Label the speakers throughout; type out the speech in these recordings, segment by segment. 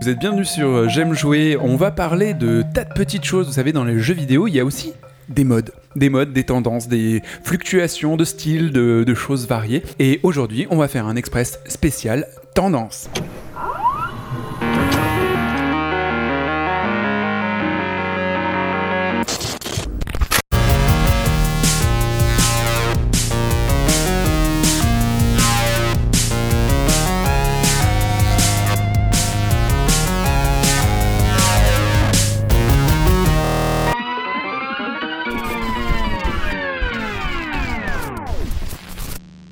Speaker 1: Vous êtes bienvenue sur euh, J'aime jouer. On va parler de tas de petites choses. Vous savez, dans les jeux vidéo, il y a aussi des modes. Des modes, des tendances, des fluctuations de style, de, de choses variées. Et aujourd'hui, on va faire un express spécial tendance.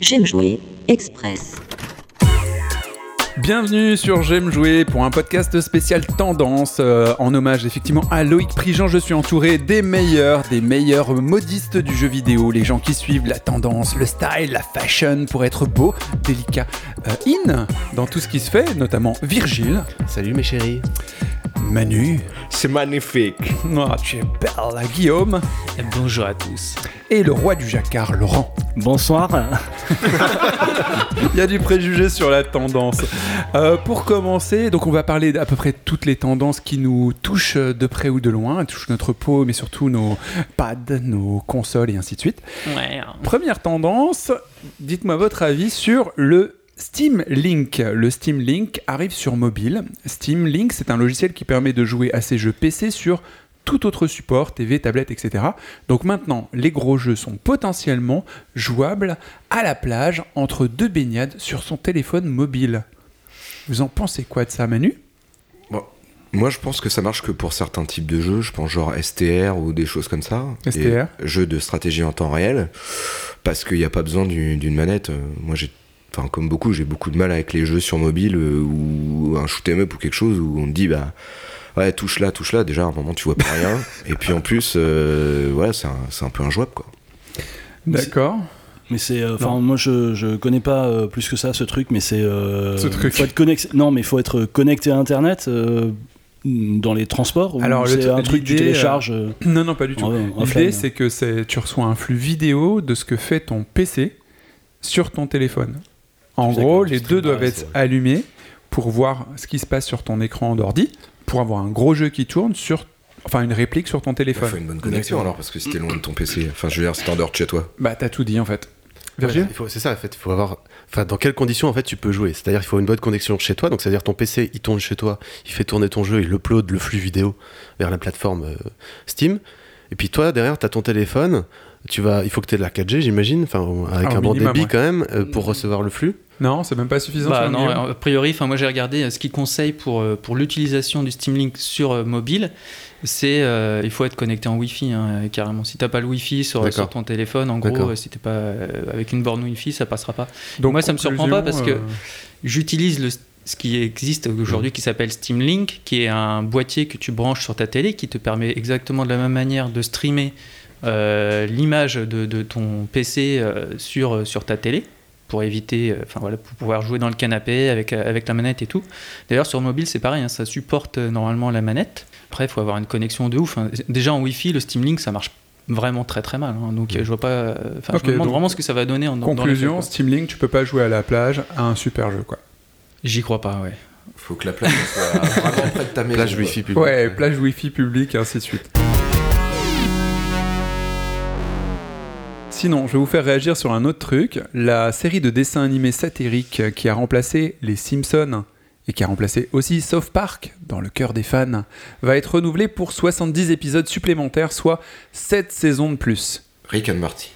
Speaker 2: J'aime jouer Express.
Speaker 1: Bienvenue sur J'aime jouer pour un podcast spécial tendance euh, en hommage effectivement à Loïc Prigent. Je suis entouré des meilleurs, des meilleurs modistes du jeu vidéo, les gens qui suivent la tendance, le style, la fashion pour être beau, délicat, euh, in dans tout ce qui se fait, notamment Virgile,
Speaker 3: Salut mes chéris.
Speaker 1: Manu,
Speaker 4: C'est magnifique.
Speaker 1: oh, tu es belle, Guillaume,
Speaker 3: Bonjour à tous.
Speaker 1: et le roi du jacquard, Laurent.
Speaker 3: Bonsoir.
Speaker 1: Il y a du préjugé sur la tendance. Euh, pour commencer, donc on va parler d'à peu près toutes les tendances qui nous touchent de près ou de loin, elles touchent notre peau, mais surtout nos pads, nos consoles et ainsi de suite.
Speaker 3: Ouais.
Speaker 1: Première tendance, dites-moi votre avis sur le Steam Link. Le Steam Link arrive sur mobile. Steam Link, c'est un logiciel qui permet de jouer à ces jeux PC sur tout autre support, TV, tablette, etc. Donc maintenant, les gros jeux sont potentiellement jouables à la plage entre deux baignades sur son téléphone mobile. Vous en pensez quoi de ça, Manu?
Speaker 4: Moi, je pense que ça marche que pour certains types de jeux. Je pense genre STR ou des choses comme ça.
Speaker 1: STR.
Speaker 4: Jeux de stratégie en temps réel. Parce qu'il n'y a pas besoin du- d'une manette. Moi, j'ai. Enfin, comme beaucoup, j'ai beaucoup de mal avec les jeux sur mobile euh, ou un shoot 'em up ou quelque chose où on te dit, bah. Ouais, touche là, touche là. Déjà, à un moment, tu vois pas rien. Et puis en plus, euh, ouais, c'est un, c'est un peu injouable, quoi.
Speaker 1: D'accord.
Speaker 5: Mais c'est, euh, enfin, moi je, je connais pas euh, plus que ça ce truc, mais c'est. euh,
Speaker 1: Ce truc.
Speaker 5: Faut être connecté. Non, mais il faut être connecté à Internet euh, dans les transports. ou
Speaker 1: Alors, le
Speaker 5: c'est un truc que tu télécharges. euh,
Speaker 1: Non, non, pas du tout.
Speaker 5: en- en
Speaker 1: L'idée, c'est que c'est- tu reçois un flux vidéo de ce que fait ton PC sur ton téléphone. En gros, les deux doivent être allumés pour voir ce qui se passe sur ton écran d'ordi, pour avoir un gros jeu qui tourne sur, enfin, une réplique sur ton
Speaker 4: Il
Speaker 1: téléphone.
Speaker 4: faut une bonne connexion alors, parce que si t'es loin de ton PC. Enfin, je veux dire, c'est en dehors de chez toi.
Speaker 1: Bah, t'as tout dit en fait. Virgile
Speaker 6: il c'est ça, en fait, il faut avoir. Enfin, dans quelles conditions en fait tu peux jouer? C'est-à-dire qu'il faut une bonne connexion chez toi, donc c'est-à-dire ton PC il tourne chez toi, il fait tourner ton jeu, il upload le flux vidéo vers la plateforme euh, Steam. Et puis toi derrière tu as ton téléphone, tu vas, il faut que tu aies de la 4G j'imagine, enfin avec
Speaker 1: Ah,
Speaker 6: un bon débit
Speaker 1: ouais.
Speaker 6: quand même euh, pour recevoir le flux.
Speaker 1: Non, c'est même pas suffisant.
Speaker 7: Bah non, a priori, enfin moi j'ai regardé euh, ce qu'ils conseillent pour, euh, pour l'utilisation du Steam Link sur mobile, c'est euh, il faut être connecté en Wi-Fi hein, carrément. Si t'as pas le Wi-Fi sur, ton téléphone, en gros, si t'es pas euh, avec une borne Wi-Fi, ça passera pas.
Speaker 1: Donc,
Speaker 7: moi, ça me surprend pas parce que-
Speaker 1: euh,
Speaker 7: J'utilise le ce qui existe aujourd'hui qui s'appelle Steam Link, qui est un boîtier que tu branches sur ta télé, qui te permet exactement de la même manière de streamer euh, l'image de, de ton PC euh, sur, sur ta télé pour éviter, euh, enfin voilà, pour pouvoir jouer dans le canapé avec, euh, avec la manette et tout. D'ailleurs sur mobile c'est pareil, hein, ça supporte euh, normalement la manette. Après il faut avoir une connexion de ouf. hein. Déjà en Wi-Fi le Steam Link ça marche vraiment très très mal. hein. Donc euh, je vois pas, euh, enfin je me demande
Speaker 1: donc,
Speaker 7: vraiment ce que ça va donner en dans
Speaker 1: Conclusion. Steam Link, tu peux pas jouer à la plage à un super jeu, quoi.
Speaker 7: J'y crois pas, ouais.
Speaker 4: Faut que la plage soit vraiment près de ta maison.
Speaker 6: Plage. Wi-Fi public.
Speaker 1: Ouais, plage Wi-Fi publique, et ainsi de suite. Sinon, je vais vous faire réagir sur un autre truc. La série de dessins animés satiriques qui a remplacé les Simpsons et qui a remplacé aussi South Park dans le cœur des fans va être renouvelée pour 70 épisodes supplémentaires, soit 7 saisons de plus.
Speaker 4: Rick and Morty.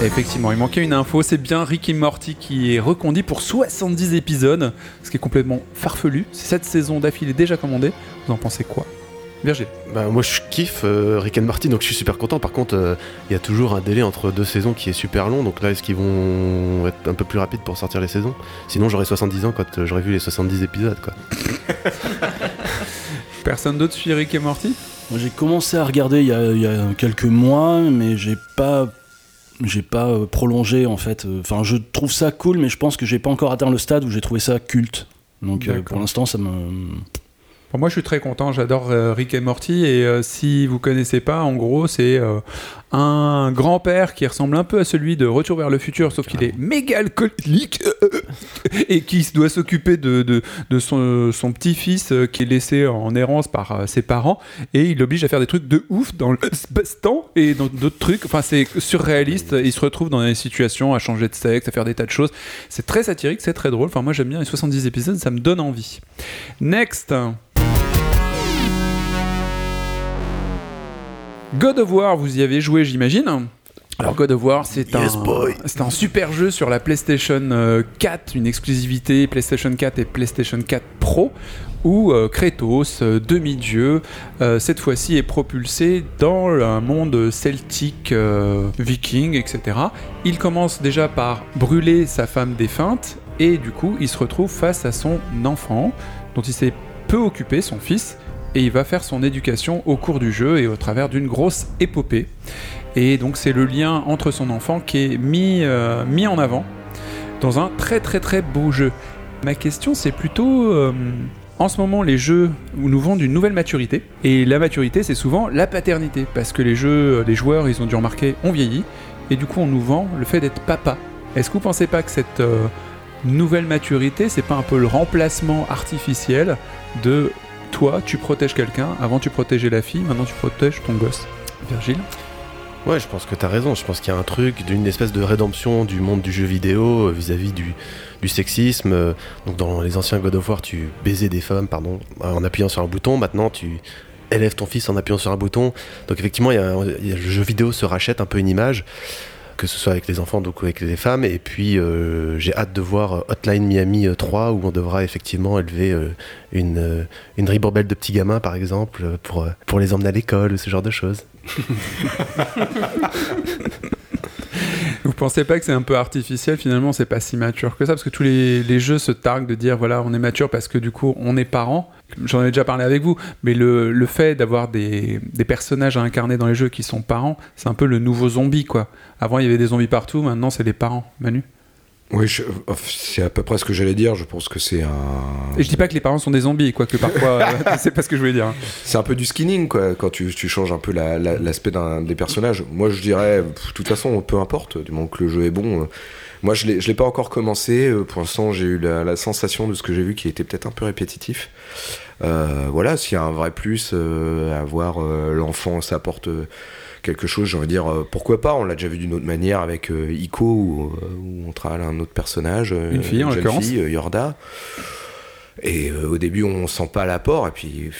Speaker 1: Effectivement, il manquait une info, c'est bien Rick et Morty qui est reconduit pour 70 épisodes, ce qui est complètement farfelu. C'est cette saison d'affilée déjà commandée. Vous en pensez quoi? Virgile
Speaker 6: Bah, moi je kiffe euh, Rick and Morty donc je suis super content. Par contre euh, il y a toujours un délai entre deux saisons qui est super long donc là est-ce qu'ils vont être un peu plus rapides pour sortir les saisons? Sinon j'aurais 70 ans quand euh, j'aurais vu les 70 épisodes quoi.
Speaker 1: Personne d'autre suit Rick et Morty?
Speaker 5: Moi j'ai commencé à regarder il y a, il y a quelques mois, mais j'ai pas. J'ai pas euh, prolongé en fait. Euh, Enfin, je trouve ça cool, mais je pense que j'ai pas encore atteint le stade où j'ai trouvé ça culte. Donc euh, pour l'instant, ça me.
Speaker 1: Moi, je suis très content. J'adore euh, Rick et Morty. Et euh, si vous connaissez pas, en gros, c'est euh, un grand-père qui ressemble un peu à celui de Retour vers le futur, sauf qu'il est méga alcoolique et qui doit s'occuper de, de, son, petit-fils qui est laissé en errance par ses parents. Et il l'oblige à faire des trucs de ouf dans l'espace-temps et dans d'autres trucs. Enfin, c'est surréaliste. Il se retrouve dans des situations à changer de sexe, à faire des tas de choses. C'est très satirique, c'est très drôle. Enfin, moi, j'aime bien les 70 épisodes, ça me donne envie. Next. God of War, vous y avez joué, j'imagine. Alors God of War, c'est un, super jeu sur la PlayStation euh, 4, une exclusivité PlayStation 4 et PlayStation 4 Pro, où euh, Kratos, euh, demi-dieu, euh, cette fois-ci est propulsé dans un monde celtique, euh, viking, etc. Il commence déjà par brûler sa femme défunte, et du coup, il se retrouve face à son enfant, dont il s'est peu occupé, son fils, et il va faire son éducation au cours du jeu et au travers d'une grosse épopée. Et donc c'est le lien entre son enfant qui est mis, euh, en avant dans un très très très beau jeu. Ma question c'est plutôt... euh, en ce moment, les jeux nous vendent une nouvelle maturité. Et la maturité, c'est souvent la paternité. Parce que les jeux, les joueurs, ils ont dû remarquer, on vieillit. Et du coup, on nous vend le fait d'être papa. Est-ce que vous pensez pas que cette euh, nouvelle maturité, c'est pas un peu le remplacement artificiel de toi, tu protèges quelqu'un, avant tu protégeais la fille, maintenant tu protèges ton gosse Virgile
Speaker 6: Ouais, je pense que t'as raison. Je pense qu'il y a un truc d'une espèce de rédemption du monde du jeu vidéo euh, vis-à-vis du, sexisme. Euh, Donc dans les anciens God of War, tu baisais des femmes, pardon, en appuyant sur un bouton. Maintenant, tu élèves ton fils en appuyant sur un bouton. Donc effectivement, le jeu vidéo se rachète un peu une image, que ce soit avec les enfants, donc avec les femmes. Et puis euh, j'ai hâte de voir Hotline Miami euh, 3, où on devra effectivement élever euh, une, euh, une ribambelle de petits gamins, par exemple, euh, pour, euh, pour les emmener à l'école ce genre de choses.
Speaker 1: Vous pensez pas que c'est un peu artificiel finalement C'est pas si mature que ça? Parce que tous les, jeux se targuent de dire voilà on est mature parce que du coup on est parents. J'en ai déjà parlé avec vous, mais le, le fait d'avoir des, des personnages à incarner dans les jeux qui sont parents, c'est un peu le nouveau zombie quoi. Avant il y avait des zombies partout, maintenant c'est les parents. Manu?
Speaker 4: Oui, je- c'est à peu près ce que j'allais dire. Je pense que c'est un.
Speaker 1: Et je dis pas que les parents sont des zombies, quoique parfois euh, c'est pas ce que je voulais dire. hein.
Speaker 4: C'est un peu du skinning, quoi, quand tu, tu changes un peu la- la- l'aspect des personnages. Moi, je dirais, de toute façon, peu importe, du moment que le jeu est bon. euh, Moi, je l'ai pas encore commencé. euh, Pour l'instant, j'ai eu la, la sensation de ce que j'ai vu qui était peut-être un peu répétitif. Euh, voilà, s'il y a un vrai plus euh, à voir euh, l'enfant, ça apporte euh, quelque chose, j'ai envie de dire, euh, pourquoi pas On l'a déjà vu d'une autre manière avec euh, Ico, où, euh, où on travaille un autre personnage, euh,
Speaker 1: Une fille, en
Speaker 4: jeune
Speaker 1: l'occurrence.
Speaker 4: fille, euh, Yorda. Et euh, au début, on sent pas l'apport, et puis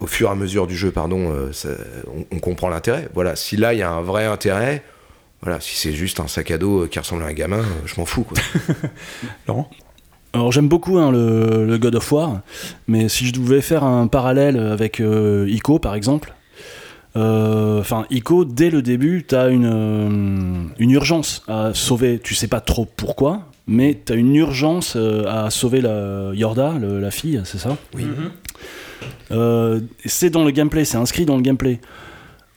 Speaker 4: au fur et à mesure du jeu, pardon, euh, ça- on, on comprend l'intérêt. Voilà, si là il y a un vrai intérêt, voilà, si c'est juste un sac à dos qui ressemble à un gamin, je m'en fous. Quoi.
Speaker 1: Laurent?
Speaker 5: Alors j'aime beaucoup hein, le, le God of War, mais si je devais faire un parallèle avec euh, Ico par exemple, euh, enfin Ico dès le début t'as une, euh, une urgence à sauver, tu sais pas trop pourquoi, mais t'as une urgence euh, à sauver la Yorda, le- la fille, c'est ça?
Speaker 4: Oui.
Speaker 5: Euh, c'est dans le gameplay, c'est inscrit dans le gameplay.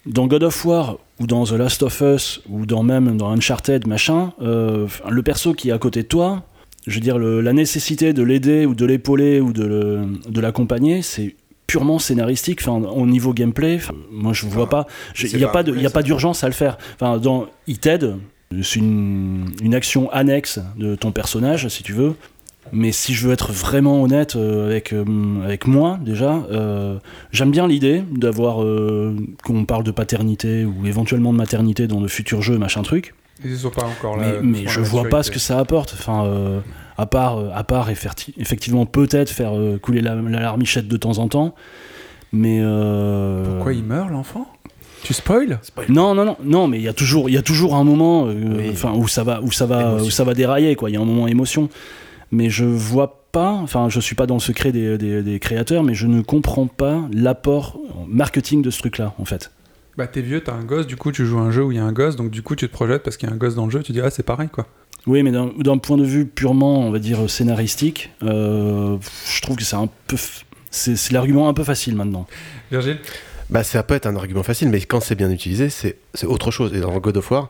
Speaker 5: Dans God of War ou dans The Last of Us ou dans même dans Uncharted machin, euh, le perso qui est à côté de toi, je veux dire le- la nécessité de l'aider ou de l'épauler ou de, le- de l'accompagner, c'est purement scénaristique. Enfin, au niveau gameplay, moi je vois pas, je-
Speaker 4: c'est
Speaker 5: il n'y a
Speaker 4: pas
Speaker 5: pas a pas d'urgence à le faire. Enfin, dans t'aide, c'est une, une action annexe de ton personnage si tu veux. Mais si je veux être vraiment honnête euh, avec, euh, avec moi, déjà, euh, j'aime bien l'idée d'avoir euh, qu'on parle de paternité ou éventuellement de maternité dans de futurs jeux, machin truc.
Speaker 1: Ils sont pas encore
Speaker 5: Mais,
Speaker 1: là.
Speaker 5: mais je vois pas ce que ça apporte. Enfin, euh, à part, euh, à part effectivement peut-être faire euh, couler la, la larmichette de temps en temps. Mais euh,
Speaker 1: Pourquoi il meurt l'enfant? Tu spoil?
Speaker 5: Non, non, non, non, mais il y a toujours, il y a toujours un moment, euh, où ça va, où ça va,
Speaker 6: Émotion.
Speaker 5: où ça va dérailler, quoi. Il y a un moment émotion. Mais je vois pas, enfin, je suis pas dans le secret des, des- des créateurs, mais je ne comprends pas l'apport marketing de ce truc-là, en fait.
Speaker 1: Bah t'es vieux, t'as un gosse, du coup tu joues à un jeu où il y a un gosse, donc du coup tu te projettes parce qu'il y a un gosse dans le jeu, tu dis ah c'est pareil quoi.
Speaker 5: Oui, mais d'un point de vue purement, on va dire, scénaristique, euh, je trouve que c'est un peu, c'est l'argument un peu facile maintenant.
Speaker 1: Virgile?
Speaker 6: Bah, ça peut être un argument facile, mais quand c'est bien utilisé, c'est autre chose. Et dans God of War,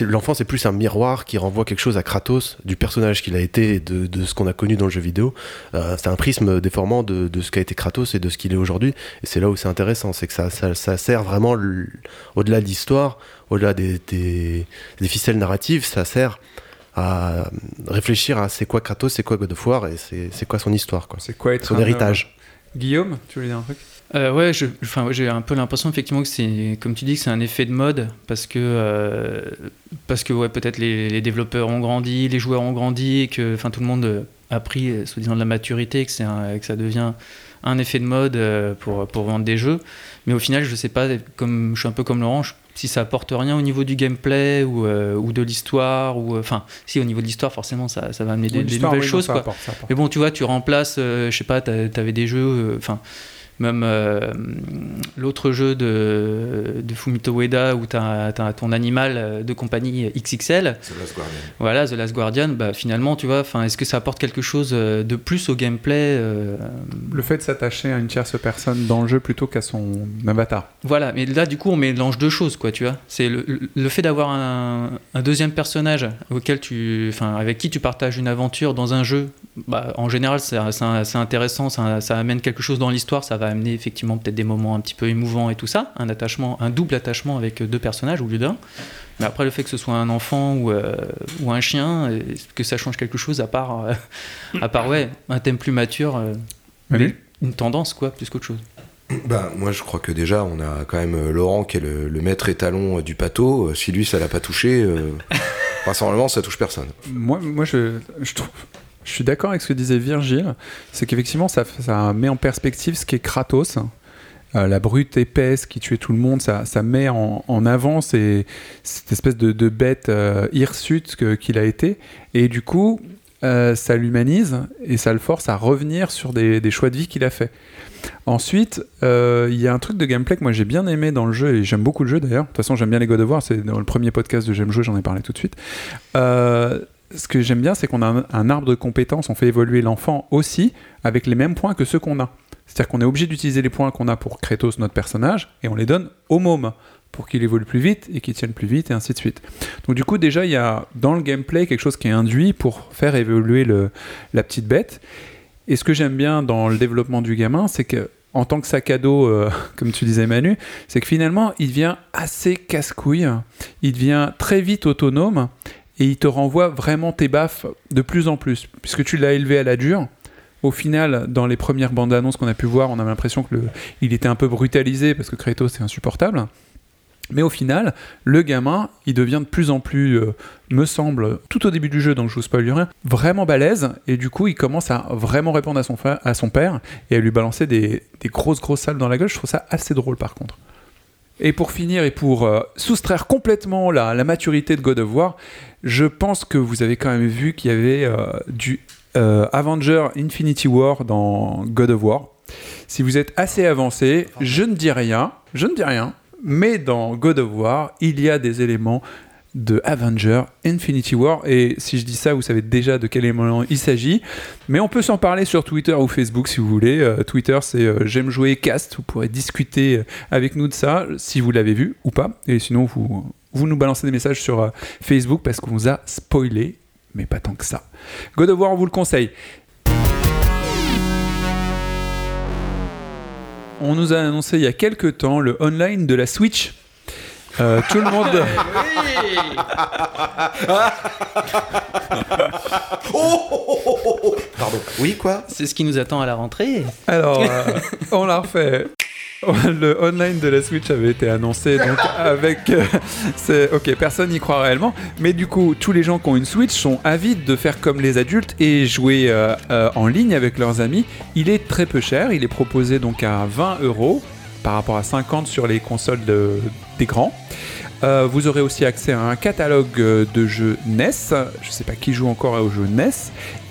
Speaker 6: l'enfant, c'est plus un miroir qui renvoie quelque chose à Kratos, du personnage qu'il a été et de, de ce qu'on a connu dans le jeu vidéo. Euh, c'est un prisme déformant de, de ce qu'a été Kratos et de ce qu'il est aujourd'hui. Et c'est là où c'est intéressant, c'est que ça, ça, ça sert vraiment, au-delà de l'histoire, au-delà des, des, des ficelles narratives, ça sert à réfléchir à c'est quoi Kratos, c'est quoi God of War et c'est quoi son histoire, quoi.
Speaker 1: C'est quoi être
Speaker 6: son
Speaker 1: un
Speaker 6: héritage.
Speaker 1: Guillaume, tu voulais dire un truc?
Speaker 7: Euh, ouais, je- enfin, ouais, j'ai un peu l'impression effectivement que c'est, comme tu dis, que c'est un effet de mode parce que, euh, parce que ouais, peut-être les, les développeurs ont grandi, les joueurs ont grandi, et que, enfin, tout le monde a pris, euh, soi-disant, de la maturité, que c'est que ça devient un effet de mode euh, pour, pour vendre des jeux. Mais au final, je sais pas, comme je suis un peu comme Laurent, je- si ça apporte rien au niveau du gameplay ou, euh, ou de l'histoire ou, euh, enfin, si au niveau de l'histoire, forcément, ça, ça va amener des, nouvelles
Speaker 1: oui, non,
Speaker 7: choses,
Speaker 1: ça
Speaker 7: quoi.
Speaker 1: apporte, ça apporte.
Speaker 7: Mais bon, tu vois, tu remplaces, euh, je sais pas, t'a- t'avais des jeux, enfin, même euh, l'autre jeu de, de Fumito Ueda où t'as as ton animal euh, de compagnie XXL,
Speaker 4: C'est Last Guardian.
Speaker 7: voilà, The Last Guardian, bah finalement, tu vois, enfin, est-ce que ça apporte quelque chose euh, de plus au gameplay euh,
Speaker 1: Le fait de s'attacher à une tierce personne dans le jeu plutôt qu'à son avatar.
Speaker 7: Voilà, mais là, du coup, on mélange deux choses, quoi, tu vois. C'est le, le fait d'avoir un, un deuxième personnage auquel tu, avec qui tu partages une aventure dans un jeu. Bah, en général, c'est intéressant, ça, ça amène quelque chose dans l'histoire, ça va amener effectivement peut-être des moments un petit peu émouvants et tout ça, un attachement, un double attachement avec deux personnages au lieu d'un. Mais après, le fait que ce soit un enfant ou, euh, ou un chien, est-ce que ça change quelque chose à part, euh, à part ouais, un thème plus mature, euh, une tendance, quoi, plus qu'autre chose?
Speaker 4: Bah, moi, je crois que déjà, on a quand même Laurent qui est le, le maître étalon du pâteau. Si lui, ça l'a pas touché, euh, vraisemblablement, ça touche personne.
Speaker 1: Moi, moi je, je, trouve- je suis d'accord avec ce que disait Virgile. C'est qu'effectivement, ça, met en perspective ce qu'est Kratos. Euh, la brute épaisse qui tuait tout le monde, ça, met en, en avant cette espèce de, bête euh, hirsute qu'il a été. Et du coup, euh, ça l'humanise et ça le force à revenir sur des, choix de vie qu'il a fait. Ensuite, euh, il y a un truc de gameplay que moi j'ai bien aimé dans le jeu, et j'aime beaucoup le jeu d'ailleurs. De toute façon, j'aime bien les God of War, c'est dans le premier podcast de J'aime jouer, j'en ai parlé tout de suite. Ce que j'aime bien, c'est qu'on a un, arbre de compétences, on fait évoluer l'enfant aussi avec les mêmes points que ceux qu'on a. C'est-à-dire qu'on est obligé d'utiliser les points qu'on a pour Kratos, notre personnage, et on les donne au môme pour qu'il évolue plus vite et qu'il tienne plus vite, et ainsi de suite. Donc du coup, déjà, il y a dans le gameplay quelque chose qui est induit pour faire évoluer la petite bête. Et ce que j'aime bien dans le développement du gamin, c'est que en tant que sac à dos, euh, comme tu disais Manu, c'est que finalement, il devient assez casse-couille, il devient très vite autonome, et il te renvoie vraiment tes baffes de plus en plus, puisque tu l'as élevé à la dure. Au final, dans les premières bandes annonces qu'on a pu voir, on a l'impression que il était un peu brutalisé parce que Kratos c'est insupportable. Mais au final, le gamin, il devient de plus en plus, euh, me semble, tout au début du jeu, donc je vous spoil rien, vraiment balèze, et du coup, il commence à vraiment répondre à son, à son père et à lui balancer des, des grosses, grosses salles dans la gueule. Je trouve ça assez drôle par contre. Et pour finir, et pour euh, soustraire complètement la, maturité de God of War, je pense que vous avez quand même vu qu'il y avait euh, du euh, Avenger Infinity War dans God of War. Si vous êtes assez avancé, je ne dis rien, je ne dis rien, mais dans God of War, il y a des éléments de Avenger Infinity War. Et si je dis ça, vous savez déjà de quel élément il s'agit. Mais on peut s'en parler sur Twitter ou Facebook si vous voulez. Euh, Twitter, c'est euh, J'aime jouer cast. Vous pourrez discuter euh, avec nous de ça, si vous l'avez vu ou pas. Et sinon, vous, vous nous balancez des messages sur Facebook parce qu'on vous a spoilé, mais pas tant que ça. God of War, on vous le conseille. On nous a annoncé il y a quelques temps le online de la Switch. Euh, tout le monde.
Speaker 4: Pardon. Oui, quoi
Speaker 7: C'est ce qui nous attend à la rentrée.
Speaker 1: Alors, euh, on l'a refait. Le online de la Switch avait été annoncé donc avec euh, c'est ok personne n'y croit réellement mais du coup tous les gens qui ont une Switch sont avides de faire comme les adultes et jouer euh, euh, en ligne avec leurs amis il est très peu cher il est proposé donc à 20 euros par rapport à 50 sur les consoles de- des grands Euh, vous aurez aussi accès à un catalogue euh, de jeux NES. Je ne sais pas qui joue encore aux jeux NES.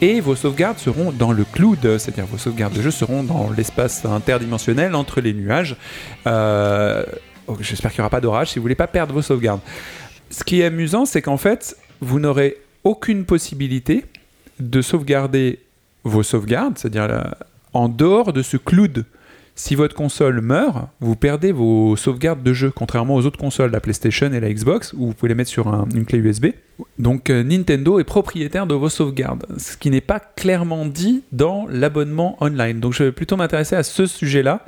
Speaker 1: Et vos sauvegardes seront dans le cloud, c'est-à-dire vos sauvegardes de jeux seront dans l'espace interdimensionnel entre les nuages. Euh, oh, J'espère qu'il n'y aura pas d'orage si vous voulez pas perdre vos sauvegardes. Ce qui est amusant, c'est qu'en fait, vous n'aurez aucune possibilité de sauvegarder vos sauvegardes, c'est-à-dire euh, en dehors de ce cloud. Si votre console meurt, vous perdez vos sauvegardes de jeu, contrairement aux autres consoles, la PlayStation et la Xbox, où vous pouvez les mettre sur un- une clé USB. Donc euh, Nintendo est propriétaire de vos sauvegardes, ce qui n'est pas clairement dit dans l'abonnement online. Donc je vais plutôt m'intéresser à ce sujet-là.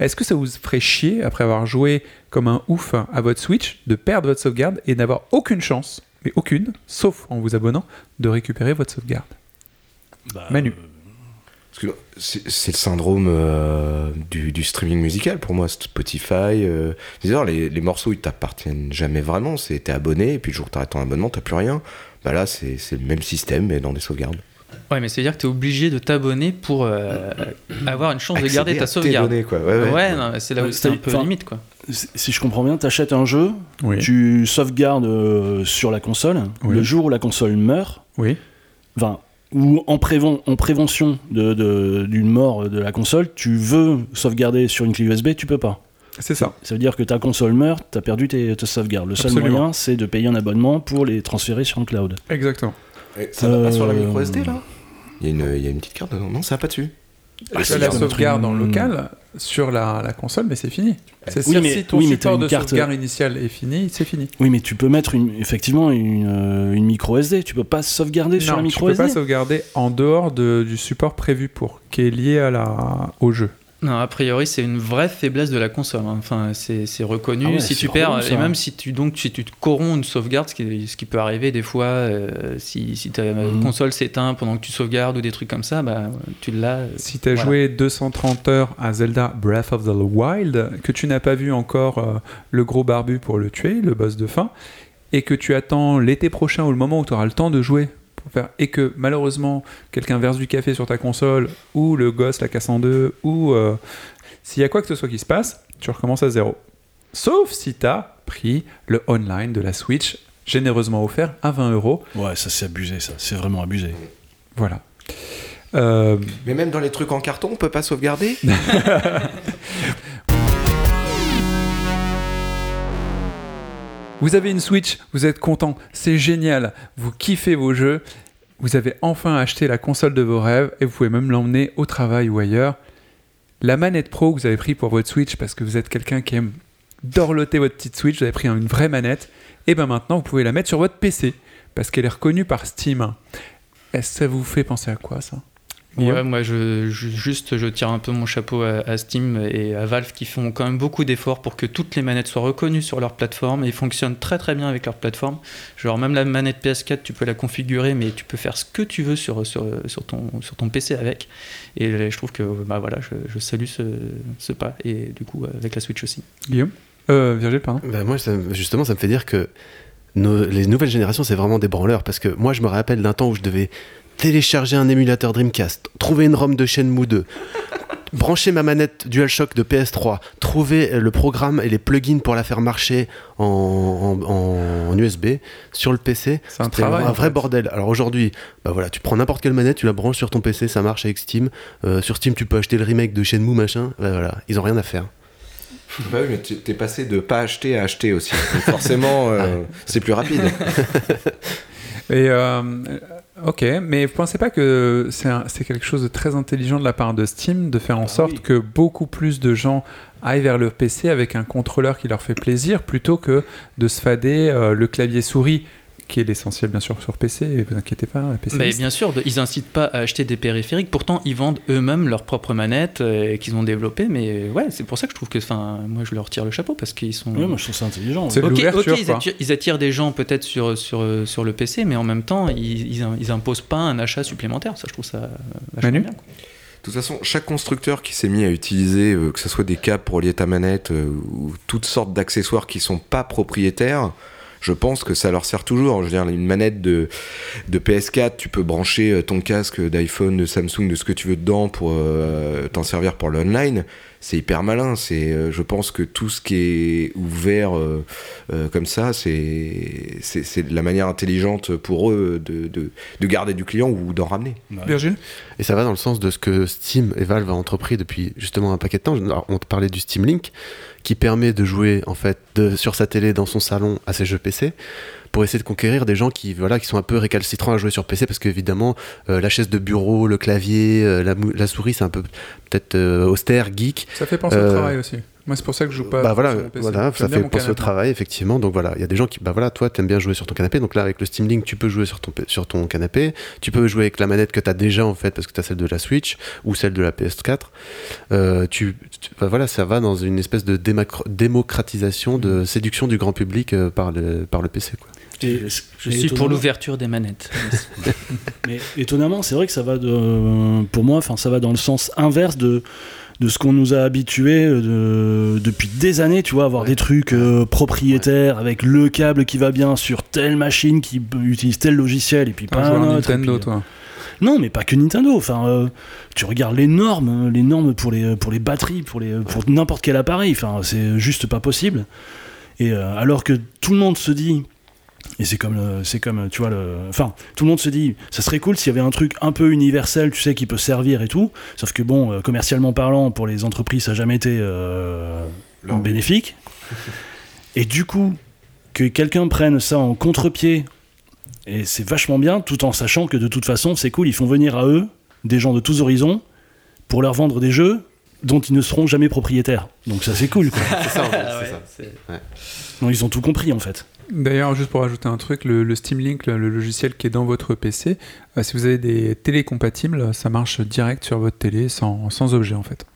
Speaker 1: Est-ce que ça vous ferait chier, après avoir joué comme un ouf à votre Switch, de perdre votre sauvegarde et n'avoir aucune chance, mais aucune, sauf en vous abonnant, de récupérer votre sauvegarde?
Speaker 5: Bah,
Speaker 1: Manu.
Speaker 4: Parce que c'est le syndrome euh, du, du streaming musical pour moi, Spotify. Euh, les, les morceaux ils t'appartiennent jamais vraiment. C'est t'es abonné et puis le jour où t'arrêtes ton abonnement, t'as plus rien. Bah là, c'est le même système mais dans des sauvegardes.
Speaker 7: Ouais, mais c'est-à-dire que tu es obligé de t'abonner pour euh, avoir une chance de garder ta
Speaker 4: tes
Speaker 7: sauvegarde.
Speaker 4: données, quoi. Ouais,
Speaker 7: Ouais,
Speaker 4: ouais.
Speaker 7: non, mais c'est là où
Speaker 5: Ouais,
Speaker 7: c'est un peu limite, quoi.
Speaker 5: Si je comprends bien, t'achètes un jeu,
Speaker 1: Oui.
Speaker 5: tu sauvegardes euh, sur la console.
Speaker 1: Oui.
Speaker 5: Le jour où la console meurt,
Speaker 1: Oui.
Speaker 5: enfin, ou en, préven- en prévention de- de- d'une mort de la console, tu veux sauvegarder sur une clé USB, tu peux pas.
Speaker 1: C'est ça.
Speaker 5: Ça veut dire que ta console meurt, t'as perdu tes, tes sauvegardes. Le seul
Speaker 1: Absolument.
Speaker 5: moyen, c'est de payer un abonnement pour les transférer sur un cloud.
Speaker 1: Exactement.
Speaker 4: Et Ça va pas sur la
Speaker 5: Euh,
Speaker 4: micro SD là? Il y, a une, il y a une petite carte dedans Non, ça va pas dessus.
Speaker 5: Ah,
Speaker 1: Tu as la sauvegarde en local sur la, la console, mais c'est fini. C'est
Speaker 5: Oui,
Speaker 1: si ton
Speaker 5: oui,
Speaker 1: support de
Speaker 5: carte-
Speaker 1: sauvegarde initial est fini, c'est fini.
Speaker 5: Oui, mais tu peux mettre une, effectivement une, euh, une micro SD. Tu peux pas sauvegarder sur la
Speaker 1: non, tu
Speaker 5: micro
Speaker 1: peux
Speaker 5: SD.
Speaker 1: pas sauvegarder en dehors de- du support prévu pour, qui est lié à la, au jeu.
Speaker 7: Non, a priori, c'est une vraie faiblesse de la console. hein. Enfin, c'est reconnu.
Speaker 5: Ah ouais,
Speaker 7: si tu perds, et même si tu donc si tu te corromps une sauvegarde, ce qui, ce qui peut arriver des fois, euh, si, si ta
Speaker 5: Mhm.
Speaker 7: console s'éteint pendant que tu sauvegardes ou des trucs comme ça, bah tu l'as. euh,
Speaker 1: Si tu as
Speaker 7: Voilà.
Speaker 1: joué 230 heures à Zelda Breath of the Wild, que tu n'as pas vu encore euh, le gros barbu pour le tuer, le boss de fin, et que tu attends l'été prochain ou le moment où tu auras le temps de jouer faire, et que malheureusement quelqu'un verse du café sur ta console, ou le gosse la casse en deux, ou euh, s'il y a quoi que ce soit qui se passe, tu recommences à zéro. Sauf si tu as pris le online de la Switch généreusement offert à 20 euros.
Speaker 5: Ouais, ça c'est abusé, ça. C'est vraiment abusé.
Speaker 1: Voilà. Euh,
Speaker 4: Mais même dans les trucs en carton, on peut pas sauvegarder
Speaker 1: Vous avez une Switch, vous êtes content, c'est génial, vous kiffez vos jeux, vous avez enfin acheté la console de vos rêves et vous pouvez même l'emmener au travail ou ailleurs. La manette pro que vous avez pris pour votre Switch parce que vous êtes quelqu'un qui aime dorloter votre petite Switch, vous avez pris une vraie manette, et bien maintenant vous pouvez la mettre sur votre PC parce qu'elle est reconnue par Steam. Est-ce que ça vous fait penser à quoi ça?
Speaker 7: Ouais, moi, je, je- juste, je tire un peu mon chapeau à, à Steam et à Valve qui font quand même beaucoup d'efforts pour que toutes les manettes soient reconnues sur leur plateforme et fonctionnent très très bien avec leur plateforme. Genre, même la manette PS4, tu peux la configurer, mais tu peux faire ce que tu veux sur, sur, sur, ton, sur ton PC avec. Et je trouve que bah, voilà, je, je salue ce, ce pas. Et du coup, avec la Switch aussi.
Speaker 1: Guillaume euh, Virgile, pardon
Speaker 6: Bah, moi, ça justement, ça me fait dire que nos- les nouvelles générations, c'est vraiment des branleurs. Parce que moi, je me rappelle d'un temps où je devais télécharger un émulateur Dreamcast, trouver une ROM de Shenmue 2, brancher ma manette DualShock de PS3, trouver euh, le programme et les plugins pour la faire marcher en, en- en USB sur le PC.
Speaker 1: C'est un travail.
Speaker 6: vrai
Speaker 1: fait.
Speaker 6: bordel. Alors aujourd'hui, bah voilà, tu prends n'importe quelle manette, tu la branches sur ton PC, ça marche avec Steam. Euh, sur Steam, tu peux acheter le remake de Shenmue, machin. Bah voilà, ils ont rien à faire.
Speaker 4: Bah oui, mais tu- t'es passé de pas acheter à acheter aussi. Donc forcément, euh, c'est plus rapide.
Speaker 1: Et euh, ok, mais vous pensez pas que c'est quelque chose de très intelligent de la part de Steam de faire en sorte
Speaker 5: oui.
Speaker 1: que beaucoup plus de gens aillent vers leur PC avec un contrôleur qui leur fait plaisir plutôt que de se fader euh, le clavier souris qui est l'essentiel bien sûr sur PC. Et vous inquiétez pas, PC.
Speaker 7: Mais bien sûr, ils incitent pas à acheter des périphériques. Pourtant, ils vendent eux-mêmes leurs propres manettes euh, qu'ils ont développées. Mais ouais, c'est pour ça que je trouve que, enfin, moi, je leur tire le chapeau parce qu'ils sont.
Speaker 5: Ouais, moi je trouve ça intelligent.
Speaker 1: C'est
Speaker 5: ouais.
Speaker 1: de
Speaker 7: Ok,
Speaker 1: l'ouverture,
Speaker 7: ok, ils,
Speaker 1: quoi.
Speaker 7: attirent, ils attirent des gens peut-être sur, sur, sur le PC, mais en même temps, ils, ils, ils imposent pas un achat supplémentaire. Ça, je trouve ça euh, vachement
Speaker 1: Manu
Speaker 7: bien. quoi.
Speaker 4: De toute façon, chaque constructeur qui s'est mis à utiliser, euh, que ce soit des câbles pour lier ta manette euh, ou toutes sortes d'accessoires qui sont pas propriétaires, je pense que ça leur sert toujours. Je veux une manette de, de PS4, tu peux brancher euh, ton casque d'iPhone, de Samsung, de ce que tu veux dedans pour euh, t'en servir pour l'online. C'est hyper malin. C'est, euh, je pense que tout ce qui est ouvert euh, euh, comme ça, c'est, c'est, c'est la manière intelligente pour eux de, de, de garder du client ou d'en ramener.
Speaker 1: Virgile?
Speaker 6: Et ça va dans le sens de ce que Steam et Valve a entrepris depuis justement un paquet de temps. Alors, on te parlait du Steam Link qui permet de jouer en fait de, sur sa télé dans son salon à ses jeux PC pour essayer de conquérir des gens qui voilà qui sont un peu récalcitrants à jouer sur PC parce qu'évidemment euh, la chaise de bureau, le clavier, euh, la, la souris c'est un peu peut-être euh, austère, geek.
Speaker 1: Ça fait penser
Speaker 6: Euh,
Speaker 1: au travail aussi. Moi, c'est pour ça que je joue pas.
Speaker 6: bah voilà,
Speaker 1: sur mon PC.
Speaker 6: voilà ça fait penser au travail effectivement. Donc voilà, il y a des gens qui bah voilà, toi t'aimes bien jouer sur ton canapé. Donc là avec le Steam Link, tu peux jouer sur ton sur ton canapé. Tu peux jouer avec la manette que tu as déjà en fait parce que tu as celle de la Switch ou celle de la PS4. Euh, tu, tu- bah voilà, ça va dans une espèce de démocratisation de séduction du grand public euh, par le par le PC quoi.
Speaker 5: Et-
Speaker 7: Je
Speaker 5: et
Speaker 7: suis pour l'ouverture des manettes.
Speaker 5: Mais étonnamment, c'est vrai que ça va de, pour moi, enfin, ça va dans le sens inverse de de ce qu'on nous a habitués de, depuis des années, tu vois, avoir des trucs euh, propriétaires avec le câble qui va bien sur telle machine qui utilise tel logiciel et puis pas un autre, et
Speaker 1: Nintendo,
Speaker 5: puis,
Speaker 1: toi.
Speaker 5: Non, mais pas que Nintendo. Enfin, euh, tu regardes les normes, les normes pour les pour les batteries, pour les pour n'importe quel appareil. Enfin, c'est juste pas possible. Et euh, alors que tout le monde se dit, et c'est comme c'est comme tu vois le, enfin, tout le monde se dit, ça serait cool s'il y avait un truc un peu universel, tu sais, qui peut servir et tout. Sauf que bon, euh, commercialement parlant, pour les entreprises, ça n'a jamais été euh, bénéfique. Et du coup, que quelqu'un prenne ça en contre-pied et c'est vachement bien, tout en sachant que de toute façon, c'est cool, ils font venir à eux des gens de tous horizons pour leur vendre des jeux dont ils ne seront jamais propriétaires. Donc ça, c'est cool. Quoi.
Speaker 6: C'est ça, en fait,
Speaker 7: Ah
Speaker 6: c'est ça.
Speaker 5: Donc ils ont tout compris en fait.
Speaker 1: D'ailleurs, juste pour ajouter un truc, le, Steam Link, le, logiciel qui est dans votre PC, euh, si vous avez des télés compatibles, ça marche direct sur votre télé sans objet en fait.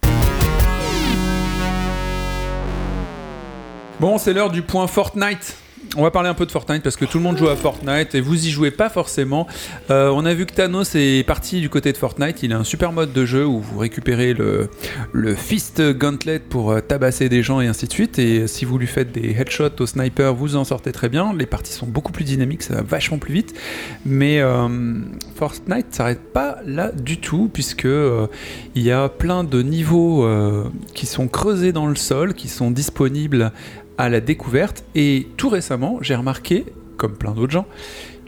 Speaker 1: Bon, c'est l'heure du point Fortnite. On va parler un peu de Fortnite parce que tout le monde joue à Fortnite et vous y jouez pas forcément. Euh, on a vu que Thanos est parti du côté de Fortnite. Il a un super mode de jeu où vous récupérez le, Fist Gauntlet pour euh, tabasser des gens et ainsi de suite. Et si vous lui faites des headshots au sniper, vous en sortez très bien. Les parties sont beaucoup plus dynamiques, ça va vachement plus vite. Mais euh, Fortnite s'arrête pas là du tout, puisque euh, il y a plein de niveaux qui sont creusés dans le sol, qui sont disponibles à la découverte. Et tout récemment, j'ai remarqué, comme plein d'autres gens,